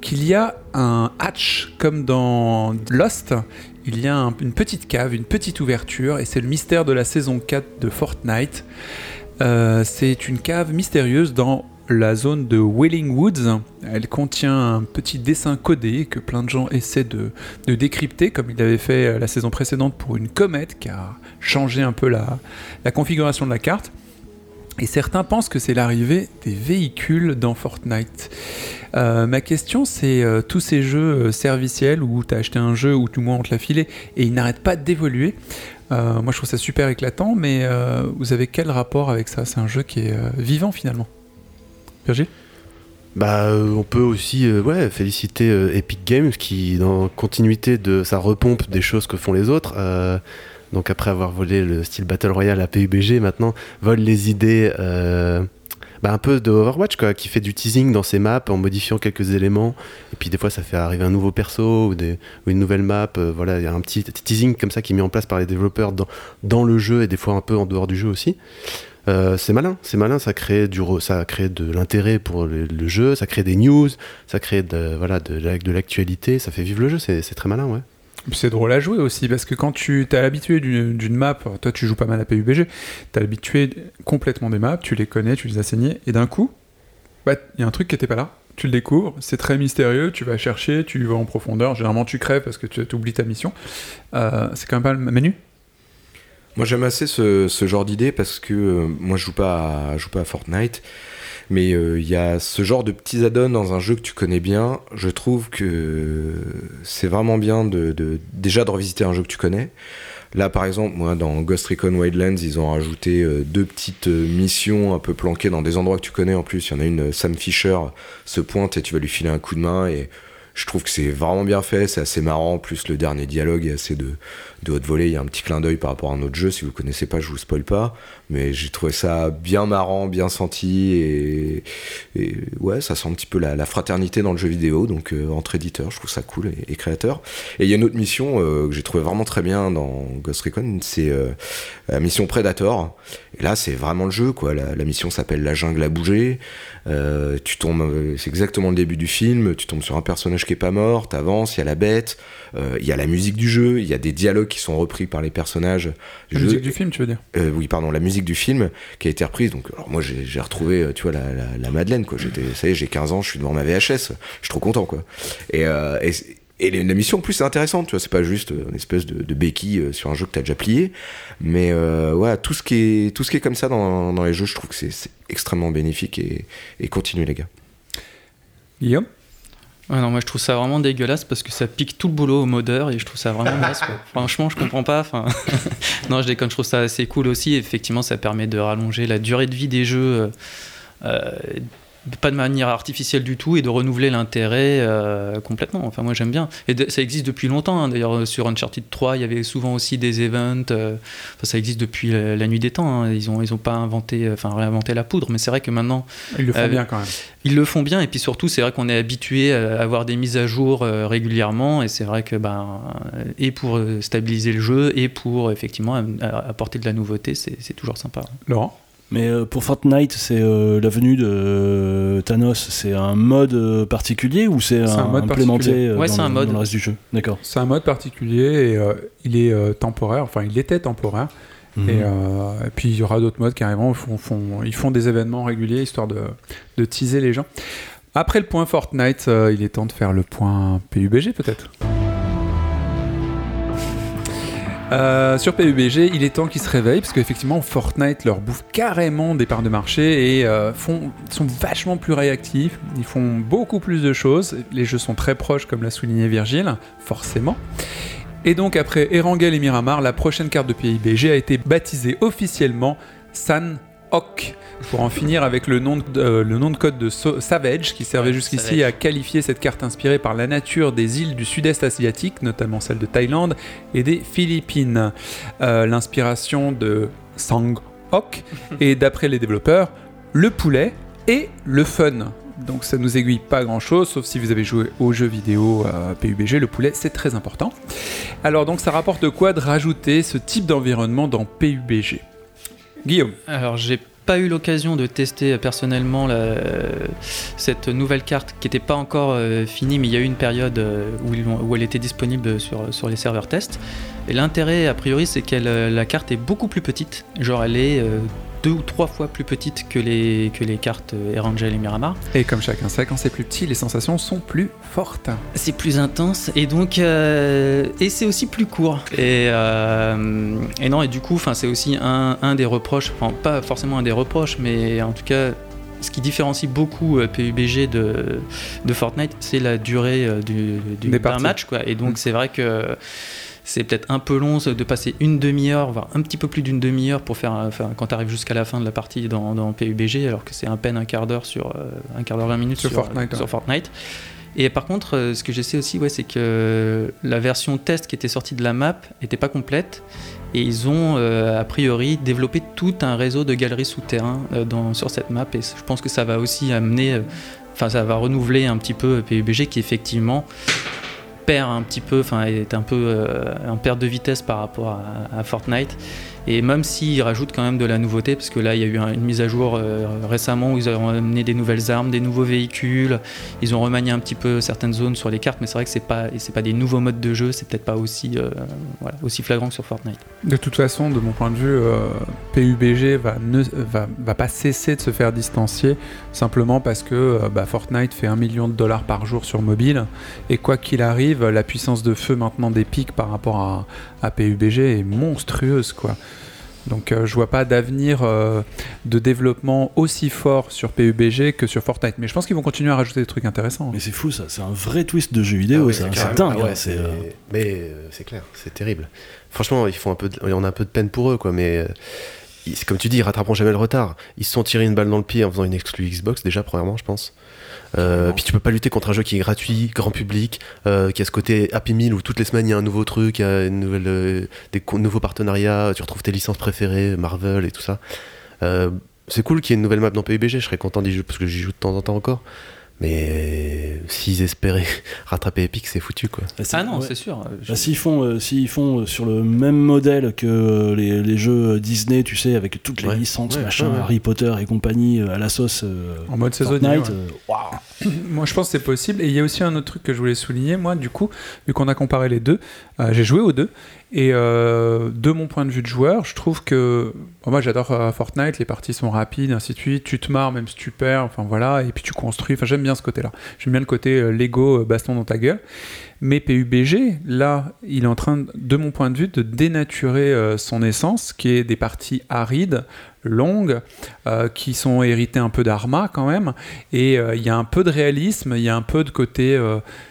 Speaker 1: qu'il y a un hatch comme dans Lost. Il y a un- une petite cave, une petite ouverture, et c'est le mystère de la saison 4 de Fortnite. Euh, c'est une cave mystérieuse dans la zone de Wailing Woods. Elle contient un petit dessin codé que plein de gens essaient de, décrypter, comme il avait fait la saison précédente pour une comète qui a changé un peu la configuration de la carte. Et certains pensent que c'est l'arrivée des véhicules dans Fortnite. Euh, ma question, c'est euh, tous ces jeux euh, serviciels où tu as acheté un jeu ou le monde on te l'a filé et ils n'arrêtent pas d'évoluer. Moi, je trouve ça super éclatant, mais vous avez quel rapport avec ça? C'est un jeu qui est vivant finalement. Virgile?
Speaker 6: Bah, on peut aussi ouais, féliciter Epic Games qui, dans continuité de sa repompe des choses que font les autres, donc après avoir volé le style Battle Royale à PUBG, maintenant vole les idées euh, bah, un peu de Overwatch, qui fait du teasing dans ses maps en modifiant quelques éléments, et puis des fois ça fait arriver un nouveau perso ou, une nouvelle map. euh, voilà, il y a un petit teasing comme ça qui est mis en place par les développeurs dans, le jeu et des fois un peu en dehors du jeu aussi. Euh, c'est malin, c'est malin, ça crée du ça crée de l'intérêt pour le, le jeu, ça crée des news, ça crée de voilà de, de l'actualité, ça fait vivre le jeu, c'est c'est très malin, ouais.
Speaker 1: C'est drôle à jouer aussi parce que quand tu as l'habitué d'une map, toi tu joues pas mal à PUBG, tu as l'habitué complètement des maps, tu les connais, tu les as saignées, et d'un coup, bah, il y a un truc qui était pas là. Tu le découvres, c'est très mystérieux, tu vas chercher, tu vas en profondeur. Généralement, tu crèves parce que tu oublies ta mission. Euh, c'est quand même pas le menu.
Speaker 4: Moi j'aime assez ce, genre d'idée parce que euh, moi je joue je joue pas à Fortnite, mais euh, il y a ce genre de petits add-ons dans un jeu que tu connais bien. Je trouve que c'est vraiment bien de, déjà de revisiter un jeu que tu connais. Là par exemple, moi dans Ghost Recon Wildlands, ils ont rajouté euh, deux petites euh, missions un peu planquées dans des endroits que tu connais en plus. Il y en a une, Sam Fisher se pointe et tu vas lui filer un coup de main et je trouve que c'est vraiment bien fait, c'est assez marrant. Plus, le dernier dialogue est assez de, de haute volée. Il y a un petit clin d'œil par rapport à un autre jeu. Si vous connaissez pas, je vous spoil pas. Mais j'ai trouvé ça bien marrant, bien senti. Et, ouais, ça sent un petit peu la, fraternité dans le jeu vidéo. Donc, euh, entre éditeurs, je trouve ça cool et, et créateur. Et il y a une autre mission euh, que j'ai trouvé vraiment très bien dans Ghost Recon. C'est euh, la mission Predator. Et là, c'est vraiment le jeu, quoi. La, mission s'appelle La jungle a bougé. Euh, tu tombes, c'est exactement le début du film. Tu tombes sur un personnage personnage qui est pas mort, t'avances, il y a la bête, euh, il y a la musique du jeu, il y a des dialogues qui sont repris par les personnages du
Speaker 1: La
Speaker 4: jeu.
Speaker 1: musique du film, tu veux dire
Speaker 4: Euh, oui, pardon, la musique du film qui a été reprise. Donc, alors moi, j'ai j'ai retrouvé, euh, tu vois, la, la, la Madeleine, quoi. J'étais, ça y est, j'ai 15 ans, je suis devant ma VHS, je suis trop content, quoi. Et, euh, et, et les- la mission, en plus, c'est intéressante, tu vois. C'est pas juste une espèce de, de béquille sur un jeu que t'as déjà plié, mais euh, voilà, tout ce qui est, tout ce qui est comme ça dans, dans les jeux, je trouve que c'est c'est extrêmement bénéfique et, et continuez, les gars.
Speaker 1: Guillaume?
Speaker 7: Ouais, non, moi je trouve ça vraiment dégueulasse parce que ça pique tout le boulot au modeur et je trouve ça vraiment naze. Franchement, je comprends pas. Non, je déconne, je trouve ça assez cool aussi. Effectivement, ça permet de rallonger la durée de vie des jeux, euh, euh, pas de manière artificielle du tout et de renouveler l'intérêt euh, complètement. Enfin, moi j'aime bien. Et de- ça existe depuis longtemps. hein. D'ailleurs, sur Uncharted 3, il y avait souvent aussi des events. euh, enfin, ça existe depuis la, la nuit des temps. hein. Ils ont, ils ont pas inventé, enfin réinventé la poudre, mais c'est vrai que maintenant
Speaker 1: Ils le font
Speaker 7: Euh,
Speaker 1: bien quand même.
Speaker 7: ils le font bien et puis surtout c'est vrai qu'on est habitué à avoir des mises à jour euh, régulièrement et c'est vrai que ben euh, et pour euh, stabiliser le jeu et pour effectivement apporter de la nouveauté c'est c'est toujours sympa.
Speaker 1: Laurent?
Speaker 5: Mais euh, pour Fortnite, c'est euh, la venue de euh, Thanos, c'est un mode euh, particulier ou c'est
Speaker 1: un
Speaker 5: un
Speaker 1: mode
Speaker 5: implémenté euh,
Speaker 7: Ouais,
Speaker 5: dans,
Speaker 7: un
Speaker 5: le,
Speaker 7: mode.
Speaker 5: dans le reste du jeu? D'accord.
Speaker 1: C'est un mode particulier et euh, il est euh, temporaire, enfin il était temporaire.
Speaker 5: Mhm.
Speaker 1: Et, euh, et puis il y aura d'autres modes qui arriveront, ils font, font- ils font des événements réguliers histoire de, de teaser les gens. Après le point Fortnite, euh, il est temps de faire le point PUBG peut-être. Euh, sur PUBG, il est temps qu'ils se réveillent parce qu'effectivement Fortnite leur bouffe carrément des parts de marché et euh, sont vachement plus réactifs. Ils font beaucoup plus de choses. Les jeux sont très proches, comme l'a souligné Virgile, forcément. Et donc après Erangel et Miramar, la prochaine carte de PUBG a été baptisée officiellement San Pour en finir avec le nom de, euh, le nom de code de So- Savage qui servait
Speaker 7: Ouais,
Speaker 1: jusqu'ici à qualifier cette carte inspirée par la nature des îles du sud-est asiatique, notamment celle de Thaïlande et des Philippines. Euh, L'inspiration de Sang Hok est d'après les développeurs le poulet et le fun. Donc ça nous aiguille pas grand chose, sauf si vous avez joué aux jeux vidéo euh, PUBG, le poulet c'est très important. Alors donc ça rapporte quoi de rajouter ce type d'environnement dans PUBG Guillaume
Speaker 7: Alors j'ai pas eu l'occasion de tester euh, personnellement la- cette nouvelle carte qui n'était pas encore euh, finie, mais il y a eu une période euh, où, elle était disponible sur, les serveurs test. Et l'intérêt, a priori, c'est que la carte est beaucoup plus petite. Genre, elle est euh, deux ou trois fois plus petite que les, que les cartes Erangel et Miramar.
Speaker 1: Et comme chacun sait, quand c'est plus petit, les sensations sont plus fortes.
Speaker 7: C'est plus intense et donc euh, et c'est aussi plus court. Et, euh, et non et du coup, enfin c'est aussi un, un des reproches, enfin pas forcément un des reproches, mais en tout cas ce qui différencie beaucoup euh, PUBG de, de Fortnite, c'est la durée du, d'un match quoi. Et donc
Speaker 1: Mm.
Speaker 7: c'est vrai que c'est peut-être un peu long de passer une demi-heure, voire un petit peu plus d'une demi-heure pour faire, enfin, quand tu arrives jusqu'à la fin de la partie dans, dans PUBG, alors que c'est à peine un quart d'heure sur euh, un quart d'heure 20 minutes
Speaker 1: Sur
Speaker 7: sur,
Speaker 1: Fortnite,
Speaker 7: sur
Speaker 1: ouais.
Speaker 7: Fortnite. Et par contre, euh, ce que j'essaie aussi, ouais, c'est que la version test qui était sortie de la map n'était pas complète. Et ils ont, euh, a priori, développé tout un réseau de galeries souterrains euh, dans, sur cette map. Et je pense que ça va aussi amener, euh, enfin, ça va renouveler un petit peu PUBG qui, effectivement, perd un petit peu, enfin, est un peu euh, en perte de vitesse par rapport à, à Fortnite. Et même s'ils rajoutent quand même de la nouveauté, parce que là, il y a eu un- une mise à jour euh, récemment où ils ont amené des nouvelles armes, des nouveaux véhicules, ils ont remanié un petit peu certaines zones sur les cartes, mais c'est vrai que c'est pas, c'est pas des nouveaux modes de jeu, c'est peut-être pas aussi, euh, voilà, aussi flagrant que sur Fortnite.
Speaker 1: De toute façon, de mon point de vue, euh, PUBG va, ne, va, va pas cesser de se faire distancier simplement parce que bah, Fortnite fait un million de dollars par jour sur mobile et quoi qu'il arrive, la puissance de feu maintenant des pics par rapport à, à PUBG est monstrueuse quoi. Donc euh, je vois pas d'avenir euh, de développement aussi fort sur PUBG que sur Fortnite. Mais je pense qu'ils vont continuer à rajouter des trucs intéressants.
Speaker 5: Mais c'est fou ça, c'est un vrai twist de jeu vidéo,
Speaker 6: Ah ouais.
Speaker 5: C'est dingue.
Speaker 6: Ah ouais,
Speaker 5: hein, euh,
Speaker 6: Mais euh, c'est clair, c'est terrible. Franchement, ils font un peu de- on a un peu de peine pour eux, quoi. Mais euh, comme tu dis, ils rattraperont jamais le retard. Ils se sont tirés une balle dans le pied en faisant une exclu Xbox, déjà, premièrement, je pense. Euh, puis tu peux pas lutter contre un jeu qui est gratuit, grand public, euh, qui a ce côté Happy Meal où toutes les semaines il y a un nouveau truc, il y a une nouvelle, euh, des nouveaux partenariats, tu retrouves tes licences préférées, Marvel et tout ça. C'est cool qu'il y ait une nouvelle map dans PUBG, je serais content d'y jouer parce que j'y joue de temps en temps encore. Mais s'ils espéraient rattraper Epic, c'est foutu quoi.
Speaker 5: Bah,
Speaker 7: Ah non,
Speaker 5: ouais.
Speaker 7: c'est sûr. Je-
Speaker 5: Bah, s'ils font, euh, s'ils font euh, sur le même modèle que euh, les, les jeux Disney, tu sais, avec toutes les
Speaker 6: Ouais.
Speaker 5: licences,
Speaker 6: Ouais,
Speaker 5: machin,
Speaker 6: ouais, ouais.
Speaker 5: Harry Potter et compagnie euh, à la sauce euh,
Speaker 1: En mode saisonnier.
Speaker 5: Euh, waouh.
Speaker 1: Moi, je pense que c'est possible. Et il y a aussi un autre truc que je voulais souligner. Moi, du coup, vu qu'on a comparé les deux, euh, j'ai joué aux deux. Et euh, de mon point de vue de joueur, je trouve que. moi, j'adore euh, Fortnite. Les parties sont rapides, ainsi de suite. Tu te marres, même si tu perds. Enfin, voilà. Et puis, tu construis. Enfin, j'aime bien ce côté-là. J'aime bien le côté euh, Lego, baston dans ta gueule. Mais PUBG, là, il est en train, de mon point de vue, de dénaturer euh, son essence, qui est des parties arides, longues, euh, qui sont héritées un peu d'Arma quand même. Et euh, il y a un peu de réalisme, il y a un peu de côté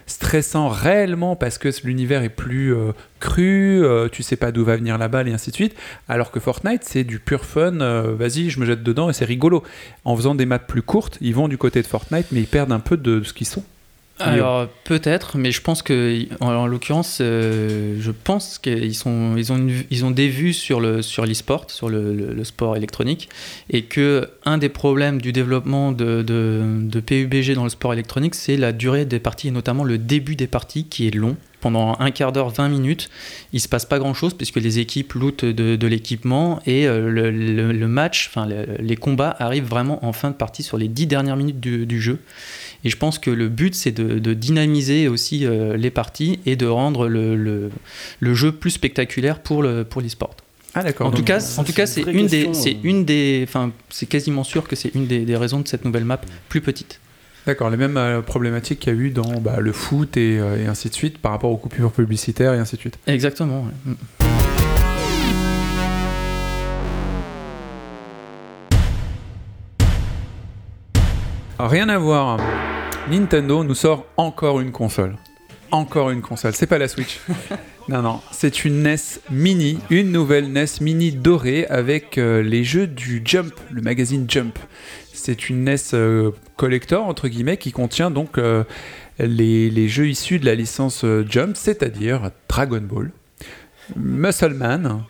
Speaker 1: stressant réellement parce que l'univers est plus cru, tu sais pas d'où va venir la balle et ainsi de suite. Alors que Fortnite, c'est du pur fun, vas-y, je me jette dedans et c'est rigolo. En faisant des maps plus courtes, ils vont du côté de Fortnite, mais ils perdent un peu de ce qu'ils sont.
Speaker 7: Alors peut-être, mais je pense que en, en l'occurrence, euh, je pense qu'ils sont, ils ont, ils ont des vues sur le sur l'e-sport, sur le, sport électronique, et que un des problèmes du développement de, PUBG dans le sport électronique, c'est la durée des parties et notamment le début des parties qui est long. Pendant un quart d'heure, 20 minutes, il se passe pas grand chose puisque les équipes lootent de, l'équipement et euh, le, match, enfin le- les combats arrivent vraiment en fin de partie sur les 10 dernières minutes du jeu. Et je pense que le but, c'est de, de dynamiser aussi euh, les parties et de rendre le, le- le jeu plus spectaculaire pour le pour l'e-sport.
Speaker 1: Ah d'accord.
Speaker 7: En tout cas, en tout
Speaker 5: c'est
Speaker 7: cas,
Speaker 5: une
Speaker 7: c'est une des, c'est
Speaker 5: euh.
Speaker 7: une des, enfin, c'est quasiment sûr que c'est une des, des raisons de cette nouvelle map plus petite.
Speaker 1: D'accord, les mêmes euh, problématiques qu'il y a eu dans bah, le foot et, euh, et ainsi de suite par rapport aux coupures publicitaires et ainsi de suite.
Speaker 7: Exactement. ouais. Mm.
Speaker 1: Rien à voir. Nintendo nous sort encore une console. Encore une console. C'est pas la Switch. non, non. C'est une NES Mini, une nouvelle NES Mini dorée avec euh, les jeux du Jump, le magazine Jump. C'est une NES euh, collector, entre guillemets, qui contient donc euh, les, les jeux issus de la licence Jump, c'est-à-dire Dragon Ball, Muscle Man,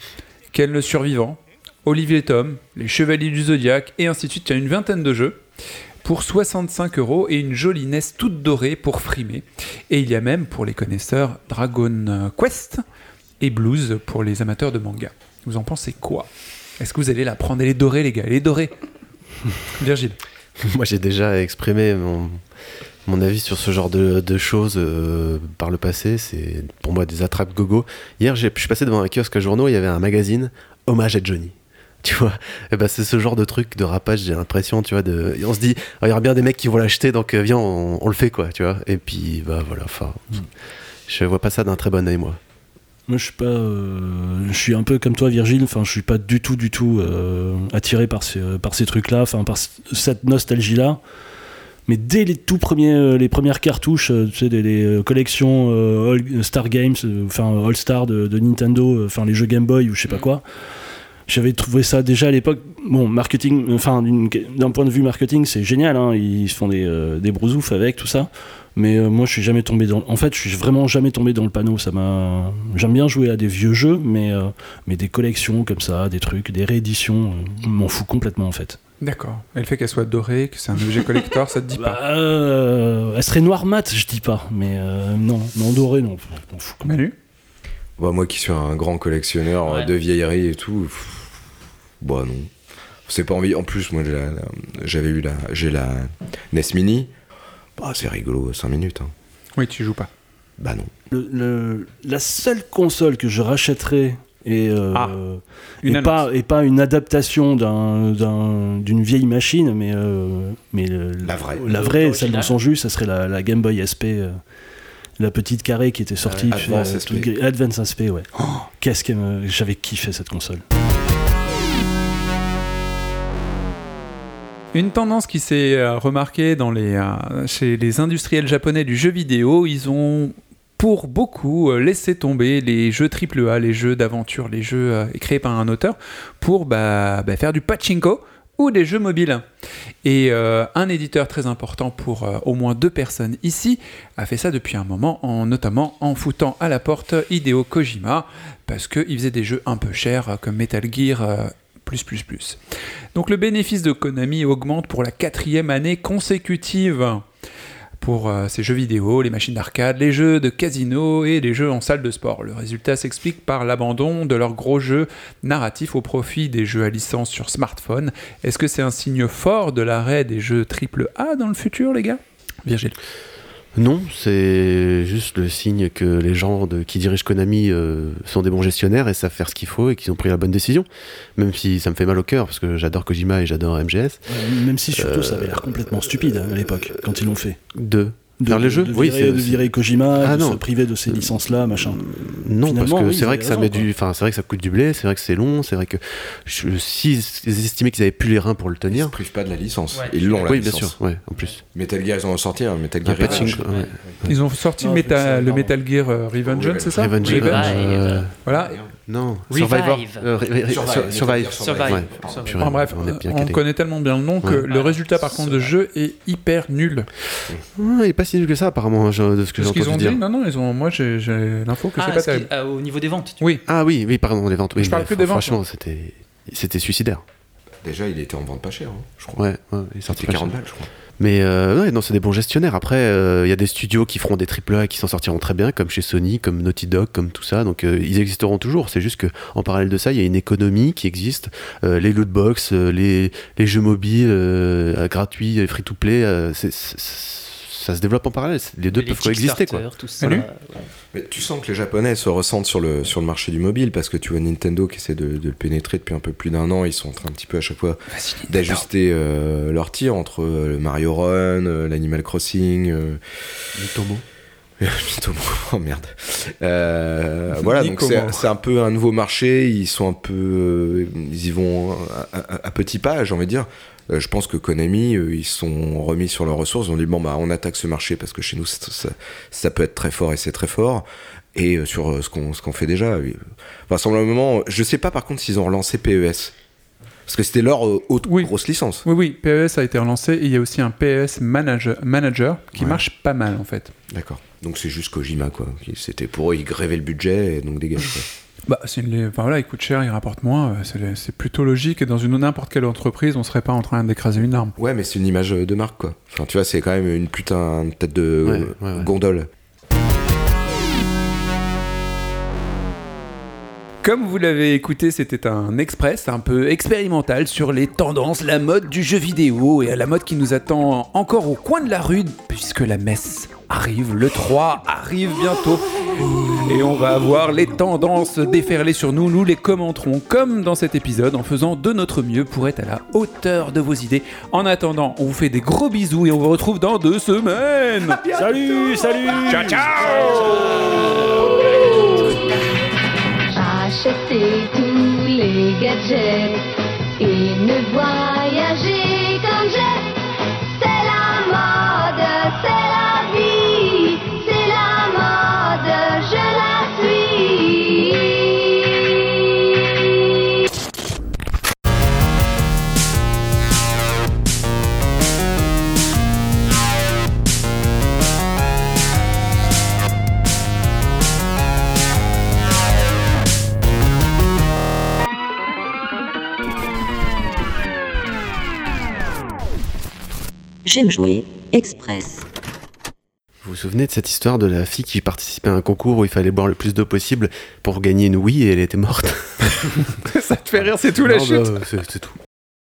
Speaker 1: Ken le Survivant, Olivier Tom, Les Chevaliers du Zodiaque, et ainsi de suite. Il y a une vingtaine de jeux pour 65 euros et une jolie NES toute dorée pour frimer. Et il y a même, pour les connaisseurs, Dragon Quest et Blues pour les amateurs de manga. Vous en pensez quoi? Est-ce que vous allez la prendre? Elle est dorée, les gars, elle est dorée. Virgile.
Speaker 6: Moi, j'ai déjà exprimé mon, mon avis sur ce genre de, de choses euh, par le passé. C'est pour moi des attrapes gogo. Hier, j'ai- je suis passé devant un kiosque à journaux, il y avait un magazine Hommage à Johnny. Tu vois, et ben c'est ce genre de truc de rapage, j'ai l'impression, tu vois, de, et on se dit, ah, il y aura bien des mecs qui vont l'acheter, donc euh, viens, on, on le fait, quoi, tu vois. Et puis, bah voilà, enfin, je vois pas ça d'un très bon œil, moi.
Speaker 5: Moi, je suis pas. euh, je suis un peu comme toi, Virgile. Enfin, je suis pas du tout, du tout euh, attiré par ces, par ces trucs-là, enfin, par cette nostalgie-là. Mais dès les tout premiers, les premières cartouches, tu sais, des les, collections euh, All- Star Games, enfin All Star de, de Nintendo, enfin les jeux Game Boy ou je sais pas quoi. J'avais trouvé ça déjà à l'époque. Bon, marketing, enfin d'un point de vue marketing, c'est génial. Hein, ils se font des, euh, des brousoufs avec tout ça. Mais euh, moi, je suis jamais tombé dans. En fait, je suis vraiment jamais tombé dans le panneau. Ça m'a. J'aime bien jouer à des vieux jeux, mais euh, mais des collections comme ça, des trucs, des rééditions, euh, je m'en fous complètement en fait.
Speaker 1: D'accord. Et le fait qu'elle soit dorée, que c'est un objet collector, ça te dit
Speaker 5: Bah,
Speaker 1: pas
Speaker 5: euh, elle serait noire mat, je dis pas, mais euh, non, non dorée, non, je m'en fous.
Speaker 1: Manu?
Speaker 4: Bah, moi qui suis un grand collectionneur
Speaker 7: Ouais.
Speaker 4: de vieilleries et tout, pff, bah non. C'est pas envie. En plus, moi j'ai la- la- j'avais eu la, j'ai la NES Mini. Bah c'est rigolo, 5 minutes. hein.
Speaker 1: Oui, tu joues pas.
Speaker 4: Bah non.
Speaker 5: Le- le- la seule console que je rachèterais et, euh,
Speaker 1: Ah, Une
Speaker 5: et,
Speaker 1: annonce.
Speaker 5: pas, et pas une adaptation d'un- d'un- d'une vieille machine, mais, euh, mais le-
Speaker 4: La vraie.
Speaker 5: la vraie, celle dans son jus, ça serait la, la Game Boy SP, euh, la petite carrée qui était sortie.
Speaker 4: Ouais,
Speaker 5: tu sais,
Speaker 4: Advance SP.
Speaker 5: Advance SP, ouais. Oh, Qu'est-ce que j'avais kiffé cette console.
Speaker 1: Une tendance qui s'est euh, remarquée euh, chez les industriels japonais du jeu vidéo, ils ont pour beaucoup euh, laissé tomber les jeux AAA, les jeux d'aventure, les jeux créés par un auteur, pour bah, bah, faire du pachinko ou des jeux mobiles. Et un éditeur très important pour au moins deux personnes ici a fait ça depuis un moment, en, notamment en foutant à la porte Hideo Kojima, parce qu'il faisait des jeux un peu chers comme Metal Gear. Plus, plus, plus. Donc le bénéfice de Konami augmente pour la quatrième année consécutive. pour euh, ces jeux vidéo, les machines d'arcade, les jeux de casino et les jeux en salle de sport. Le résultat s'explique par l'abandon de leurs gros jeux narratifs au profit des jeux à licence sur smartphone. Est-ce que c'est un signe fort de l'arrêt des jeux AAA dans le futur, les gars? Virgile.
Speaker 6: Non, c'est juste le signe que les gens de, qui dirigent Konami euh, sont des bons gestionnaires et savent faire ce qu'il faut et qu'ils ont pris la bonne décision. Même si ça me fait mal au cœur parce que j'adore Kojima et j'adore MGS.
Speaker 5: Euh, Même si surtout ça avait l'air complètement stupide hein, à l'époque, quand ils l'ont fait.
Speaker 6: De
Speaker 5: De,
Speaker 6: Faire les jeux
Speaker 5: de
Speaker 6: Oui,
Speaker 5: virer,
Speaker 6: c'est-
Speaker 5: de virer Kojima,
Speaker 6: Ah,
Speaker 5: de
Speaker 6: non.
Speaker 5: se priver de ces licences-là, machin.
Speaker 6: Non, parce que
Speaker 5: oui,
Speaker 6: c'est vrai que ça
Speaker 5: raison,
Speaker 6: met
Speaker 5: quoi.
Speaker 6: du, enfin c'est vrai que ça coûte du blé, c'est vrai que c'est long, c'est vrai que je, si ils estimaient qu'ils avaient plus les reins pour le
Speaker 4: Ils se
Speaker 6: tenir.
Speaker 4: privent pas de la licence.
Speaker 7: Ouais.
Speaker 4: Ils l'ont la
Speaker 6: Oui, bien sûr, ouais, en plus.
Speaker 4: Metal Gear, ils en ont sorti un. Metal
Speaker 6: Un
Speaker 4: Gear
Speaker 6: patching, ouais.
Speaker 1: Ils ont sorti
Speaker 5: Non,
Speaker 1: Meta-
Speaker 5: c'est-
Speaker 1: le. Metal Gear euh, Revengeance, c'est ça
Speaker 6: Revenge,
Speaker 7: Revenge.
Speaker 6: euh,
Speaker 1: Voilà.
Speaker 6: Non. Survivor, euh,
Speaker 4: Survive,
Speaker 6: Survive,
Speaker 7: Survive.
Speaker 6: Ouais.
Speaker 7: Survive.
Speaker 6: Purée,
Speaker 1: Enfin, bref,
Speaker 6: on
Speaker 1: connaît tellement bien le nom que
Speaker 6: Ouais.
Speaker 1: le résultat par contre de jeu est hyper nul.
Speaker 6: Il est pas si nul que ça apparemment hein, je- de ce que
Speaker 1: C'est
Speaker 6: j'ai
Speaker 1: ce qu'ils
Speaker 6: entendu
Speaker 1: ont
Speaker 6: dire.
Speaker 1: dit Non, non, ils ont. Moi, j'ai l'info que
Speaker 7: Ah,
Speaker 1: c'est pas terrible.
Speaker 7: ah, au niveau des ventes. tu-
Speaker 1: Oui.
Speaker 6: Ah oui, oui, pardon, les ventes. Oui,
Speaker 1: Je parle que des ventes,
Speaker 6: Franchement, c'était, c'était suicidaire.
Speaker 4: Déjà, il était en vente pas cher, hein, je crois.
Speaker 6: Ouais, ouais, il pas
Speaker 4: 40
Speaker 6: cher.
Speaker 4: balles, je crois.
Speaker 6: Mais euh, non, c'est des bons gestionnaires. Après, euh, il y a des studios qui feront des AAA et qui s'en sortiront très bien, comme chez Sony, comme Naughty Dog, comme tout ça. Donc euh, ils existeront toujours. C'est juste que en parallèle de ça, il y a une économie qui existe. Euh, les loot box, euh, les, les jeux mobiles euh, gratuits, free to play, euh, c'est- ça se développe en parallèle. Les deux
Speaker 7: les
Speaker 6: peuvent coexister, quoi.
Speaker 7: Tout ça.
Speaker 4: Mais tu sens que les Japonais se ressentent sur le, sur le marché du mobile parce que tu vois Nintendo qui essaie de, de le pénétrer depuis un peu plus d'un an. Ils sont en train un petit peu à chaque fois d'ajuster euh, leur tir entre euh, le Mario Run, euh, l'Animal Crossing. euh,
Speaker 6: Mitomo.
Speaker 4: Mitomo, oh merde. Euh, voilà, donc c'est un peu un nouveau marché. Ils sont un peu, euh, ils y vont à, à- à petits pas, j'ai envie de dire. Euh, je pense que Konami, euh, ils sont remis sur leurs ressources. Ils ont dit bon bah on attaque ce marché parce que chez nous ça, ça- ça peut être très fort et c'est très fort. Et euh, sur ce qu'on fait déjà, vraisemblablement, je sais pas par contre s'ils ont relancé PES parce que c'était leur euh, autre
Speaker 1: Oui.
Speaker 4: grosse licence.
Speaker 1: Oui, oui, PES a été relancé et il y a aussi un PES Manager, manager qui
Speaker 4: Ouais.
Speaker 1: marche pas mal en fait.
Speaker 4: D'accord. Donc c'est juste Kojima quoi. C'était pour eux, ils grévaient le budget et donc dégage.
Speaker 1: Bah, c'est une... enfin, voilà, il coûte cher, il rapporte moins, euh, c'est c'est plutôt logique et dans une n'importe quelle entreprise, on serait pas en train d'écraser une arme.
Speaker 4: Ouais, mais c'est une image de marque, quoi. Enfin, tu vois, c'est quand même une putain de tête de
Speaker 6: Ouais,
Speaker 4: euh,
Speaker 6: ouais, ouais.
Speaker 4: gondole.
Speaker 1: Comme vous l'avez écouté, c'était un express un peu expérimental sur les tendances, la mode du jeu vidéo et la mode qui nous attend encore au coin de la rue puisque la messe arrive, le 3 arrive bientôt. Et on va avoir les tendances déferler sur nous, nous les commenterons comme dans cet épisode en faisant de notre mieux pour être à la hauteur de vos idées. En attendant, on vous fait des gros bisous et on vous retrouve dans deux semaines.
Speaker 5: Salut, salut.
Speaker 1: Ciao, ciao.
Speaker 8: Achetez tous les gadgets
Speaker 2: J'aime jouer. Express.
Speaker 6: Vous vous souvenez de cette histoire de la fille qui participait à un concours où il fallait boire le plus d'eau possible pour gagner une Wii et elle était morte?
Speaker 1: Ça te fait rire, c'est tout la
Speaker 6: Non,
Speaker 1: chute?
Speaker 6: bah, c'est c'est tout.